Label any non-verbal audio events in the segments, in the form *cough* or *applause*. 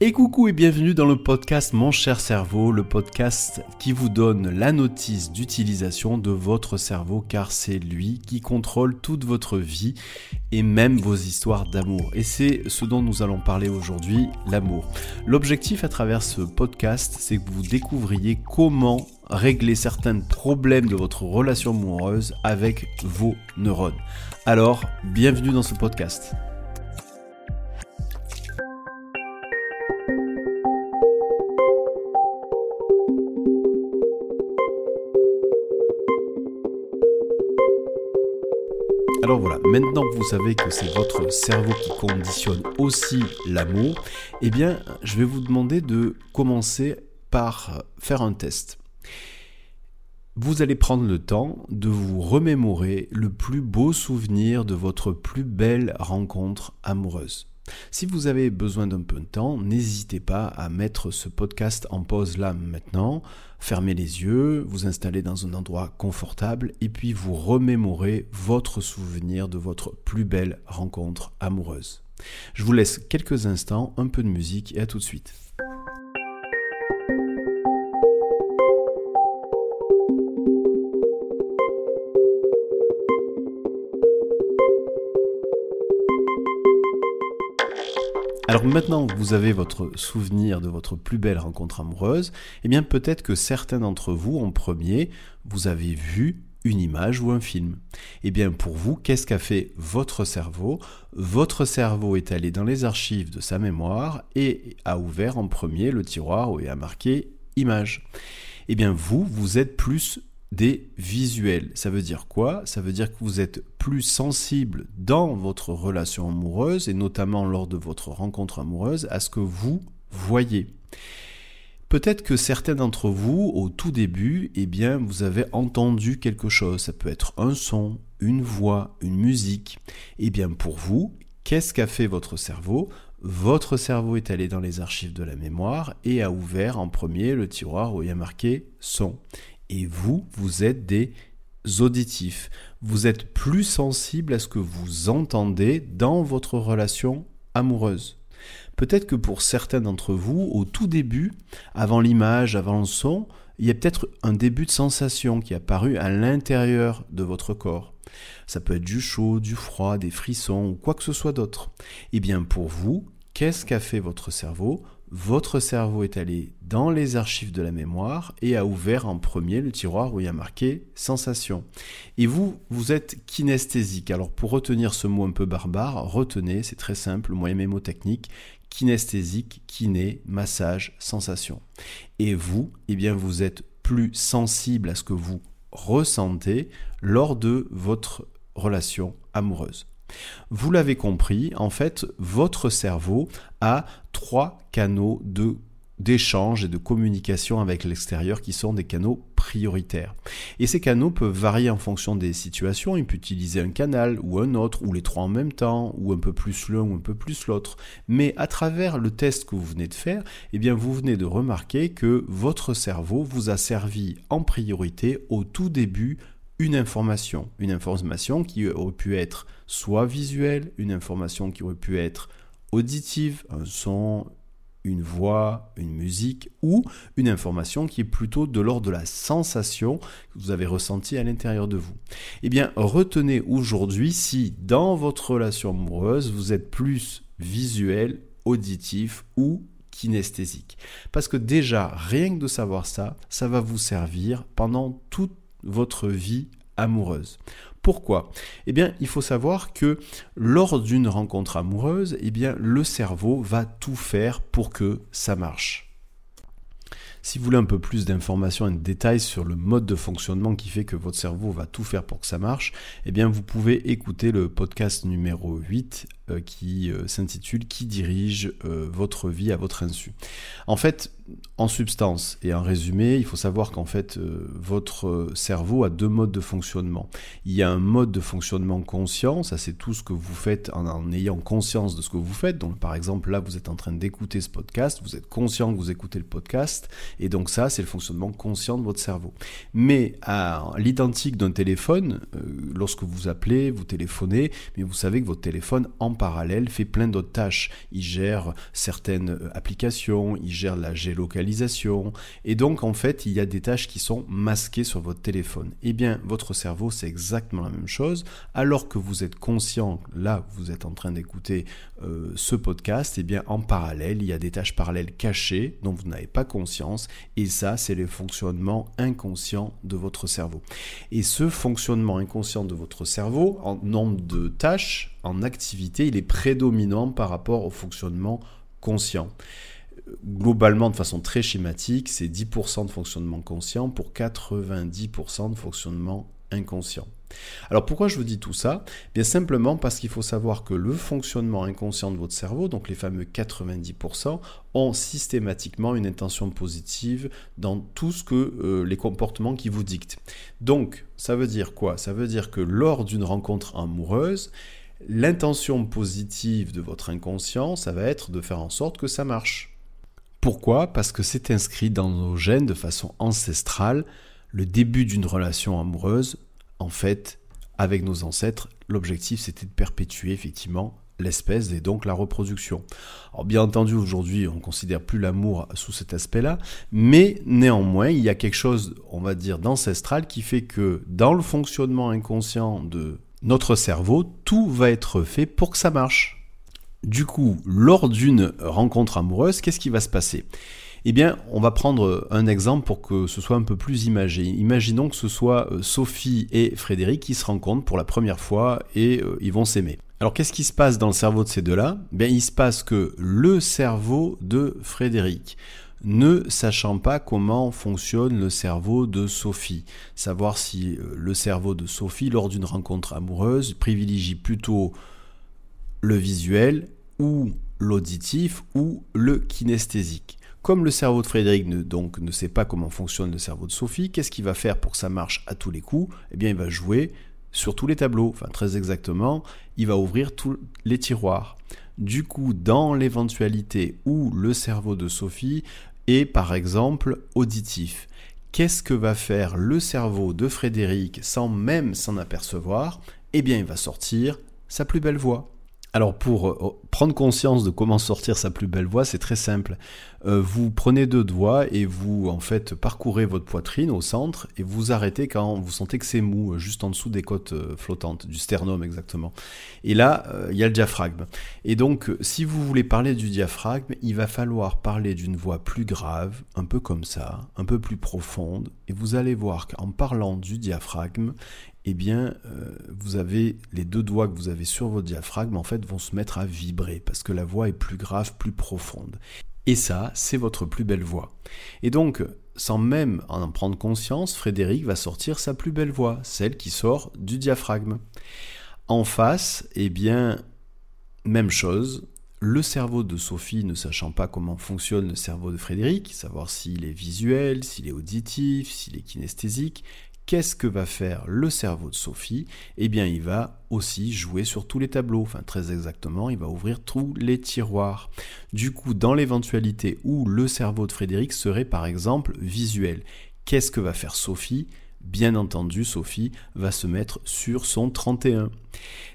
Et coucou et bienvenue dans le podcast Mon cher cerveau, le podcast qui vous donne la notice d'utilisation de votre cerveau car c'est lui qui contrôle toute votre vie et même vos histoires d'amour. Et c'est ce dont nous allons parler aujourd'hui, l'amour. L'objectif à travers ce podcast, c'est que vous découvriez comment régler certains problèmes de votre relation amoureuse avec vos neurones. Alors, bienvenue dans ce podcast. Alors voilà, maintenant que vous savez que c'est votre cerveau qui conditionne aussi l'amour, eh bien, je vais vous demander de commencer par faire un test. Vous allez prendre le temps de vous remémorer le plus beau souvenir de votre plus belle rencontre amoureuse. Si vous avez besoin d'un peu de temps, n'hésitez pas à mettre ce podcast en pause là maintenant, fermez les yeux, vous installez dans un endroit confortable et puis vous remémorez votre souvenir de votre plus belle rencontre amoureuse. Je vous laisse quelques instants, un peu de musique et à tout de suite. Maintenant que vous avez votre souvenir de votre plus belle rencontre amoureuse, eh bien peut-être que certains d'entre vous, en premier, vous avez vu une image ou un film. Eh bien pour vous, qu'est-ce qu'a fait votre cerveau? Votre cerveau est allé dans les archives de sa mémoire et a ouvert en premier le tiroir où il a marqué image. Eh bien vous, vous êtes plus des visuels. Ça veut dire quoi? Ça veut dire que vous êtes plus sensible dans votre relation amoureuse et notamment lors de votre rencontre amoureuse à ce que vous voyez. Peut-être que certains d'entre vous, au tout début, eh bien, vous avez entendu quelque chose. Ça peut être un son, une voix, une musique. Eh bien, pour vous, qu'est-ce qu'a fait votre cerveau? Votre cerveau est allé dans les archives de la mémoire et a ouvert en premier le tiroir où il y a marqué son. Et vous, vous êtes des auditifs. Vous êtes plus sensible à ce que vous entendez dans votre relation amoureuse. Peut-être que pour certains d'entre vous, au tout début, avant l'image, avant le son, il y a peut-être un début de sensation qui est apparu à l'intérieur de votre corps. Ça peut être du chaud, du froid, des frissons ou quoi que ce soit d'autre. Eh bien pour vous, qu'est-ce qu'a fait votre cerveau votre cerveau est allé dans les archives de la mémoire et a ouvert en premier le tiroir où il y a marqué sensation. Et vous, vous êtes kinesthésique. Alors pour retenir ce mot un peu barbare, retenez, c'est très simple, moyen mémotechnique, kinesthésique, kiné, massage, sensation. Et vous, eh bien vous êtes plus sensible à ce que vous ressentez lors de votre relation amoureuse. Vous l'avez compris, en fait, votre cerveau a trois canaux de d'échange et de communication avec l'extérieur qui sont des canaux prioritaires. Et ces canaux peuvent varier en fonction des situations. Il peut utiliser un canal ou un autre, ou les trois en même temps, ou un peu plus l'un ou un peu plus l'autre. Mais à travers le test que vous venez de faire, eh bien vous venez de remarquer que votre cerveau vous a servi en priorité au tout début une information. Une information qui aurait pu être soit visuelle, une information qui aurait pu être auditive, un son, une voix, une musique, ou une information qui est plutôt de l'ordre de la sensation que vous avez ressentie à l'intérieur de vous. Eh bien, retenez aujourd'hui si dans votre relation amoureuse, vous êtes plus visuel, auditif ou kinesthésique. Parce que déjà, rien que de savoir ça, ça va vous servir pendant toute votre vie amoureuse. Pourquoi? Eh bien, il faut savoir que lors d'une rencontre amoureuse, eh bien, le cerveau va tout faire pour que ça marche. Si vous voulez un peu plus d'informations et de détails sur le mode de fonctionnement qui fait que votre cerveau va tout faire pour que ça marche, eh bien vous pouvez écouter le podcast numéro 8 euh, qui euh, s'intitule Qui dirige euh, votre vie à votre insu. En fait, en substance et en résumé, il faut savoir qu'en fait, votre cerveau a deux modes de fonctionnement. Il y a un mode de fonctionnement conscient, ça c'est tout ce que vous faites en, en, ayant conscience de ce que vous faites. Donc par exemple, là, vous êtes en train d'écouter ce podcast, vous êtes conscient que vous écoutez le podcast, et donc ça, c'est le fonctionnement conscient de votre cerveau. Mais à l'identique d'un téléphone, lorsque vous appelez, vous téléphonez, mais vous savez que votre téléphone, en parallèle fait plein d'autres tâches. Il gère certaines euh, applications, il gère la géolocalisation, et donc en fait il y a des tâches qui sont masquées sur votre téléphone. Eh bien votre cerveau c'est exactement la même chose, alors que vous êtes conscient, là vous êtes en train d'écouter euh, ce podcast, eh bien en parallèle il y a des tâches parallèles cachées dont vous n'avez pas conscience, et ça c'est le fonctionnement inconscient de votre cerveau. Et ce fonctionnement inconscient de votre cerveau, en nombre de tâches, en activité, il est prédominant par rapport au fonctionnement conscient. Globalement, de façon très schématique, c'est 10% de fonctionnement conscient pour 90% de fonctionnement inconscient. Alors pourquoi je vous dis tout ça? Bien simplement parce qu'il faut savoir que le fonctionnement inconscient de votre cerveau, donc les fameux 90%, ont systématiquement une intention positive dans tout ce que euh, les comportements qui vous dictent. Donc ça veut dire quoi? Ça veut dire que lors d'une rencontre amoureuse, l'intention positive de votre inconscient, ça va être de faire en sorte que ça marche. Pourquoi? Parce que c'est inscrit dans nos gènes de façon ancestrale. Le début d'une relation amoureuse en fait, avec nos ancêtres, l'objectif c'était de perpétuer effectivement l'espèce et donc la reproduction. Alors bien entendu aujourd'hui on ne considère plus l'amour sous cet aspect-là, mais néanmoins il y a quelque chose on va dire d'ancestral qui fait que dans le fonctionnement inconscient de notre cerveau, tout va être fait pour que ça marche. Du coup, lors d'une rencontre amoureuse, qu'est-ce qui va se passer? Eh bien, on va prendre un exemple pour que ce soit un peu plus imagé. Imaginons que ce soit euh, Sophie et Frédéric qui se rencontrent pour la première fois et euh, ils vont s'aimer. Alors qu'est-ce qui se passe dans le cerveau de ces deux-là? Bien, il se passe que le cerveau de Frédéric, ne sachant pas comment fonctionne le cerveau de Sophie, savoir si euh, le cerveau de Sophie, lors d'une rencontre amoureuse, privilégie plutôt le visuel ou l'auditif ou le kinesthésique. Comme le cerveau de Frédéric ne, donc, ne sait pas comment fonctionne le cerveau de Sophie, qu'est-ce qu'il va faire pour que ça marche à tous les coups? Eh bien, il va jouer sur tous les tableaux. Enfin, très exactement, il va ouvrir tous les tiroirs. Du coup, dans l'éventualité où le cerveau de Sophie est, par exemple, auditif, qu'est-ce que va faire le cerveau de Frédéric sans même s'en apercevoir? Eh bien, il va sortir sa plus belle voix. Alors pour euh, prendre conscience de comment sortir sa plus belle voix, c'est très simple. Euh, vous prenez deux doigts et vous en fait parcourez votre poitrine au centre et vous arrêtez quand vous sentez que c'est mou, euh, juste en dessous des côtes flottantes, du sternum exactement. Et là, il y a le diaphragme. Et donc, si vous voulez parler du diaphragme, il va falloir parler d'une voix plus grave, un peu comme ça, un peu plus profonde. Et vous allez voir qu'en parlant du diaphragme, eh bien, euh, vous avez les deux doigts que vous avez sur votre diaphragme, en fait, vont se mettre à vibrer parce que la voix est plus grave, plus profonde. Et ça, c'est votre plus belle voix. Et donc, sans même en prendre conscience, Frédéric va sortir sa plus belle voix, celle qui sort du diaphragme. En face, eh bien, même chose, le cerveau de Sophie ne sachant pas comment fonctionne le cerveau de Frédéric, savoir s'il est visuel, s'il est auditif, s'il est kinesthésique, qu'est-ce que va faire le cerveau de Sophie? Eh bien, il va aussi jouer sur tous les tableaux. Enfin, très exactement, il va ouvrir tous les tiroirs. Du coup, dans l'éventualité où le cerveau de Frédéric serait par exemple visuel, qu'est-ce que va faire Sophie? Bien entendu, Sophie va se mettre sur son 31.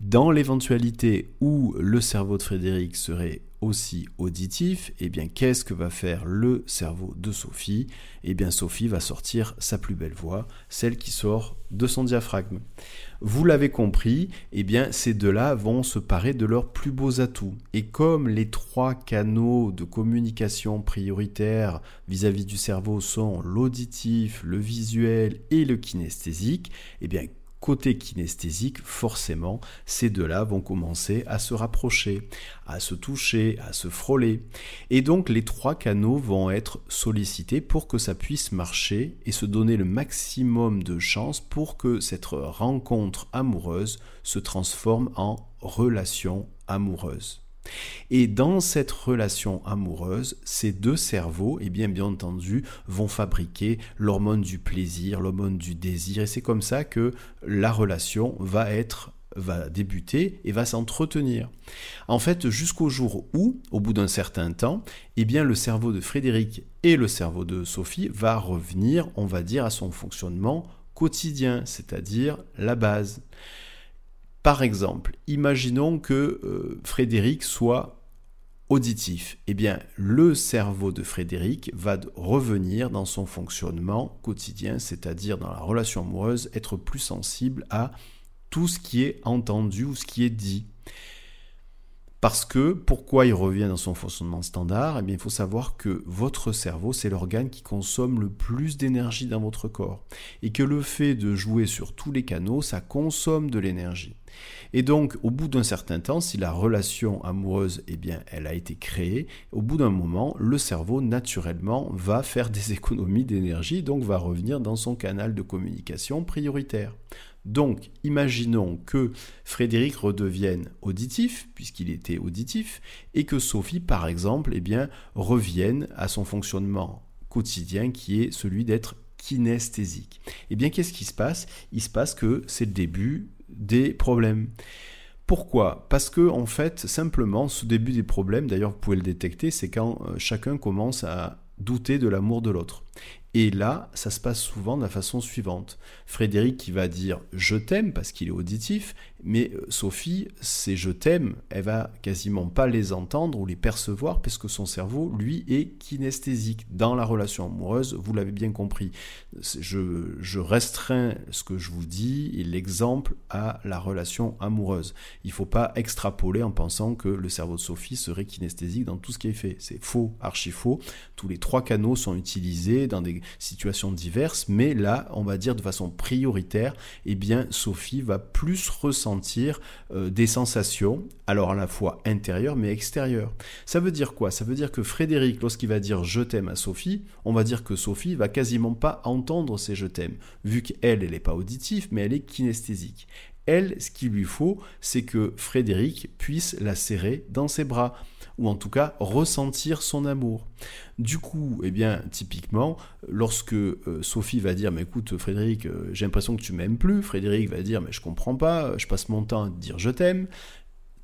Dans l'éventualité où le cerveau de Frédéric serait auditif, eh bien qu'est-ce que va faire le cerveau de Sophie? Eh bien Sophie va sortir sa plus belle voix, celle qui sort de son diaphragme. Vous l'avez compris, eh bien ces deux-là vont se parer de leurs plus beaux atouts. Et comme les trois canaux de communication prioritaires vis-à-vis -vis du cerveau sont l'auditif, le visuel et le kinesthésique, eh bien côté kinesthésique, forcément, ces deux-là vont commencer à se rapprocher, à se toucher, à se frôler. Et donc les trois canaux vont être sollicités pour que ça puisse marcher et se donner le maximum de chances pour que cette rencontre amoureuse se transforme en relation amoureuse. Et dans cette relation amoureuse, ces deux cerveaux, et eh bien, entendu, vont fabriquer l'hormone du plaisir, l'hormone du désir, et c'est comme ça que la relation va être va débuter et va s'entretenir. En fait, jusqu'au jour où, au bout d'un certain temps, eh bien, le cerveau de Frédéric et le cerveau de Sophie va revenir, on va dire, à son fonctionnement quotidien, c'est-à-dire la base. Par exemple, imaginons que euh, Frédéric soit auditif. Eh bien, le cerveau de Frédéric va revenir dans son fonctionnement quotidien, c'est-à-dire dans la relation amoureuse, être plus sensible à tout ce qui est entendu ou ce qui est dit. Parce que, pourquoi il revient dans son fonctionnement standard? Eh bien, il faut savoir que votre cerveau, c'est l'organe qui consomme le plus d'énergie dans votre corps. Et que le fait de jouer sur tous les canaux, ça consomme de l'énergie. Et donc, au bout d'un certain temps, si la relation amoureuse, eh bien, elle a été créée, au bout d'un moment, le cerveau, naturellement, va faire des *laughs* économies d'énergie, donc va revenir dans son canal de communication prioritaire. Donc, imaginons que Frédéric redevienne auditif, puisqu'il était auditif, et que Sophie, par exemple, eh revienne à son fonctionnement quotidien qui est celui d'être kinesthésique. Eh bien, qu'est-ce qui se passe? Il se passe que c'est le début des problèmes. Pourquoi? Parce que en fait, simplement, ce début des problèmes, d'ailleurs vous pouvez le détecter, c'est quand euh, chacun commence à douter de l'amour de l'autre. Et là, ça se passe souvent de la façon suivante. Frédéric qui va dire je t'aime parce qu'il est auditif, mais euh, Sophie, ces je t'aime, elle va quasiment pas les entendre ou les percevoir parce que son cerveau, lui, est kinesthésique. Dans la relation amoureuse, vous l'avez bien compris. Je, je, restreins ce que je vous dis et l'exemple à la relation amoureuse. Il ne faut pas extrapoler en pensant que le cerveau de Sophie serait kinesthésique dans tout ce qui est fait. C'est faux, archi faux. Tous les trois canaux sont utilisés dans des situations diverses, mais là, on va dire de façon prioritaire, eh bien, Sophie va plus ressentir euh, des sensations, alors à la fois intérieures mais extérieures. Ça veut dire quoi? Ça veut dire que Frédéric, lorsqu'il va dire je t'aime à Sophie, on va dire que Sophie va quasiment pas entendre ces je t'aime, vu qu'elle, elle n'est pas auditive, mais elle est kinesthésique. Elle, ce qu'il lui faut, c'est que Frédéric puisse la serrer dans ses bras ou en tout cas ressentir son amour. Du coup, eh bien, typiquement, lorsque euh, Sophie va dire, mais écoute, Frédéric, euh, j'ai l'impression que tu m'aimes plus, Frédéric va dire, mais je comprends pas, je passe mon temps à dire je t'aime.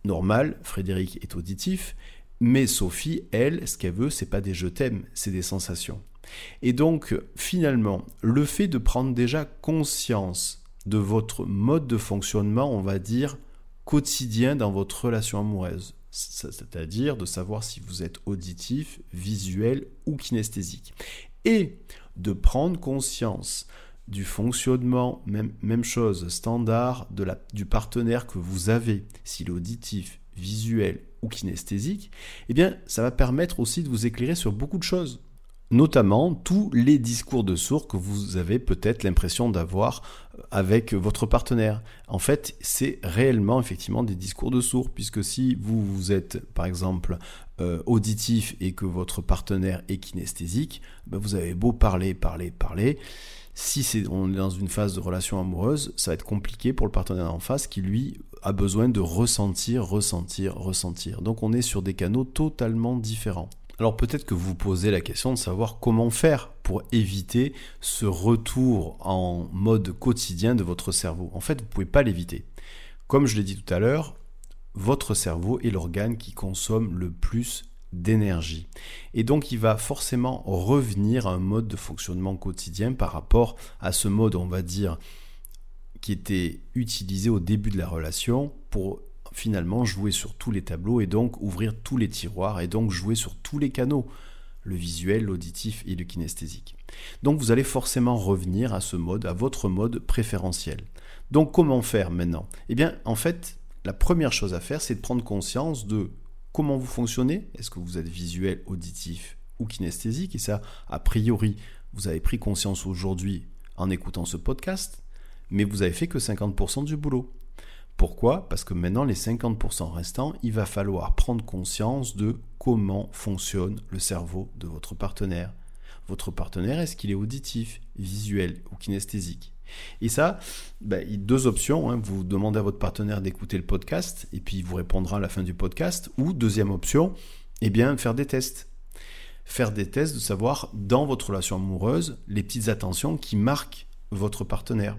Normal, Frédéric est auditif, mais Sophie, elle, ce qu'elle veut, c'est pas des je t'aime, c'est des sensations. Et donc, finalement, le fait de prendre déjà conscience de votre mode de fonctionnement, on va dire, quotidien dans votre relation amoureuse, c'est-à-dire de savoir si vous êtes auditif, visuel ou kinesthésique. Et de prendre conscience du fonctionnement, même, chose, standard du partenaire que vous avez, s'il est auditif, visuel ou kinesthésique, eh bien, ça va permettre aussi de vous éclairer sur beaucoup de choses notamment tous les discours de sourds que vous avez peut-être l'impression d'avoir euh, avec votre partenaire. En fait, c'est réellement effectivement des discours de sourds, puisque si vous, vous êtes par exemple euh, auditif et que votre partenaire est kinesthésique, ben vous avez beau parler, parler, parler. Si on est dans une phase de relation amoureuse, ça va être compliqué pour le partenaire en face qui lui a besoin de ressentir, ressentir, ressentir. Donc on est sur des canaux totalement différents. Alors peut-être que vous posez la question de savoir comment faire pour éviter ce retour en mode quotidien de votre cerveau. En fait, vous ne pouvez pas l'éviter. Comme je l'ai dit tout à l'heure, votre cerveau est l'organe qui consomme le plus d'énergie. Et donc il va forcément revenir à un mode de fonctionnement quotidien par rapport à ce mode, on va dire, qui était utilisé au début de la relation pour finalement jouer sur tous les tableaux et donc ouvrir tous les tiroirs et donc jouer sur tous les canaux, le visuel, l'auditif et le kinesthésique. Donc vous allez forcément revenir à ce mode, à votre mode préférentiel. Donc comment faire maintenant? Eh bien en fait, la première chose à faire, c'est de prendre conscience de comment vous fonctionnez. Est-ce que vous êtes visuel, auditif ou kinesthésique? Et ça, a priori, vous avez pris conscience aujourd'hui en écoutant ce podcast, mais vous avez fait que 50% du boulot. Pourquoi? Parce que maintenant, les 50% restants, il va falloir prendre conscience de comment fonctionne le cerveau de votre partenaire. Votre partenaire, est-ce qu'il est auditif, visuel ou kinesthésique? Et ça, ben, deux options. Hein. Vous demandez à votre partenaire d'écouter le podcast et puis il vous répondra à la fin du podcast. Ou deuxième option, eh bien, faire des tests. Faire des tests de savoir dans votre relation amoureuse les petites attentions qui marquent votre partenaire.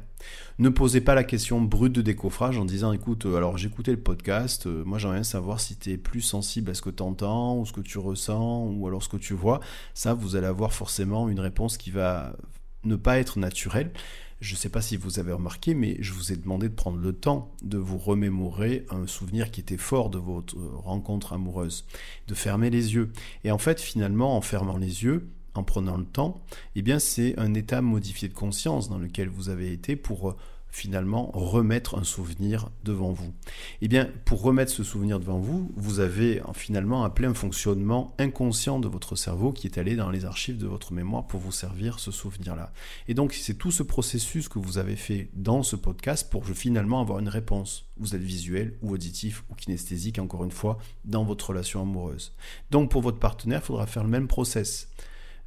Ne posez pas la question brute de décoffrage en disant écoute, euh, alors j'écoutais le podcast, euh, moi j'aimerais savoir si tu es plus sensible à ce que tu entends, ou ce que tu ressens, ou alors ce que tu vois. Ça, vous allez avoir forcément une réponse qui va ne pas être naturelle. Je ne sais pas si vous avez remarqué, mais je vous ai demandé de prendre le temps de vous remémorer un souvenir qui était fort de votre rencontre amoureuse, de fermer les yeux. Et en fait, finalement, en fermant les yeux, en prenant le temps, eh bien, c'est un état modifié de conscience dans lequel vous avez été pour finalement remettre un souvenir devant vous. Eh bien, pour remettre ce souvenir devant vous, vous avez finalement appelé un fonctionnement inconscient de votre cerveau qui est allé dans les archives de votre mémoire pour vous servir ce souvenir-là. Et donc, c'est tout ce processus que vous avez fait dans ce podcast pour finalement avoir une réponse. Vous êtes visuel ou auditif ou kinesthésique, encore une fois, dans votre relation amoureuse. Donc, pour votre partenaire, il faudra faire le même process.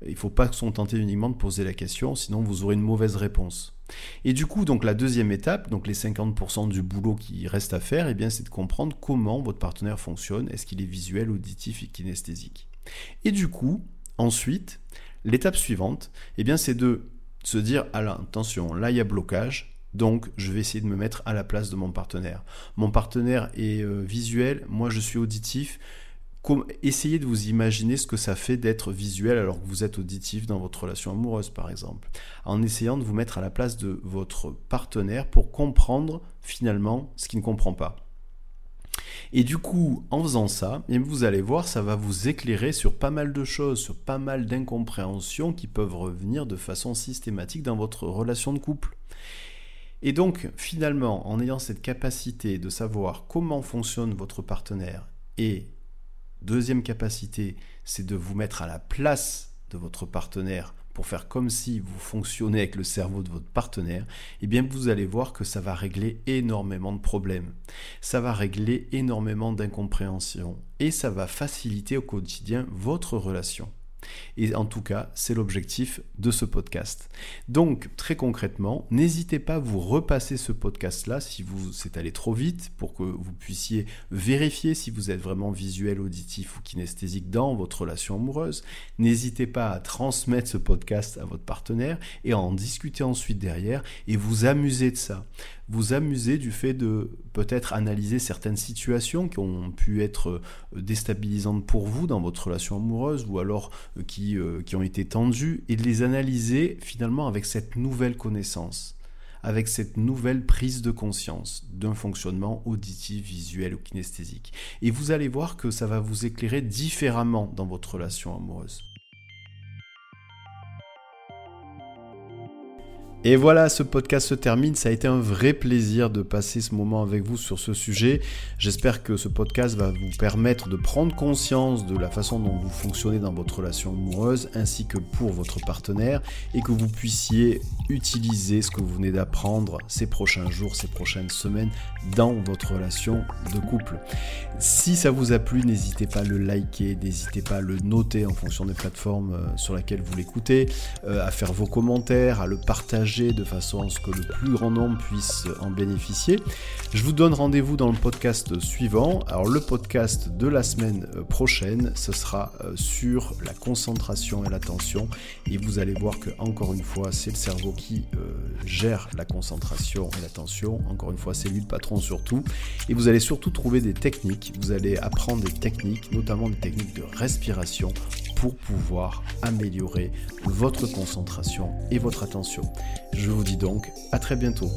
Il ne faut pas se contenter uniquement de poser la question, sinon vous aurez une mauvaise réponse. Et du coup, donc la deuxième étape, donc les 50% du boulot qui reste à faire, eh c'est de comprendre comment votre partenaire fonctionne. Est-ce qu'il est visuel, auditif et kinesthésique? Et du coup, ensuite, l'étape suivante, eh c'est de se dire, attention, là, il y a blocage. Donc, je vais essayer de me mettre à la place de mon partenaire. Mon partenaire est euh, visuel, moi je suis auditif essayez de vous imaginer ce que ça fait d'être visuel alors que vous êtes auditif dans votre relation amoureuse, par exemple. En essayant de vous mettre à la place de votre partenaire pour comprendre finalement ce qu'il ne comprend pas. Et du coup, en faisant ça, eh vous allez voir, ça va vous éclairer sur pas mal de choses, sur pas mal d'incompréhensions qui peuvent revenir de façon systématique dans votre relation de couple. Et donc, finalement, en ayant cette capacité de savoir comment fonctionne votre partenaire et Deuxième capacité, c'est de vous mettre à la place de votre partenaire pour faire comme si vous fonctionnez avec le cerveau de votre partenaire, eh bien vous allez voir que ça va régler énormément de problèmes. Ça va régler énormément d'incompréhension et ça va faciliter au quotidien votre relation. Et en tout cas, c'est l'objectif de ce podcast. Donc, très concrètement, n'hésitez pas à vous repasser ce podcast-là si vous c'est allé trop vite pour que vous puissiez vérifier si vous êtes vraiment visuel, auditif ou kinesthésique dans votre relation amoureuse. N'hésitez pas à transmettre ce podcast à votre partenaire et à en discuter ensuite derrière et vous amuser de ça vous amuser du fait de peut-être analyser certaines situations qui ont pu être euh, déstabilisantes pour vous dans votre relation amoureuse ou alors euh, qui, euh, qui ont été tendues et de les analyser finalement avec cette nouvelle connaissance avec cette nouvelle prise de conscience d'un fonctionnement auditif, visuel ou kinesthésique. Et vous allez voir que ça va vous éclairer différemment dans votre relation amoureuse. Et voilà, ce podcast se termine. Ça a été un vrai plaisir de passer ce moment avec vous sur ce sujet. J'espère que ce podcast va vous permettre de prendre conscience de la façon dont vous fonctionnez dans votre relation amoureuse ainsi que pour votre partenaire et que vous puissiez utiliser ce que vous venez d'apprendre ces prochains jours, ces prochaines semaines dans votre relation de couple. Si ça vous a plu, n'hésitez pas à le liker, n'hésitez pas à le noter en fonction des plateformes euh, sur lesquelles vous l'écoutez, euh, à faire vos commentaires, à le partager de façon à ce que le plus grand nombre puisse en bénéficier. Je vous donne rendez-vous dans le podcast suivant. Alors le podcast de la semaine euh, prochaine, ce sera euh, sur la concentration et l'attention. Et vous allez voir que encore une fois, c'est le cerveau qui euh, gère la concentration et l'attention. Encore une fois, c'est lui le patron surtout. Et vous allez surtout trouver des techniques. Vous allez apprendre des techniques, notamment des techniques de respiration pour pouvoir améliorer votre concentration et votre attention. Je vous dis donc à très bientôt.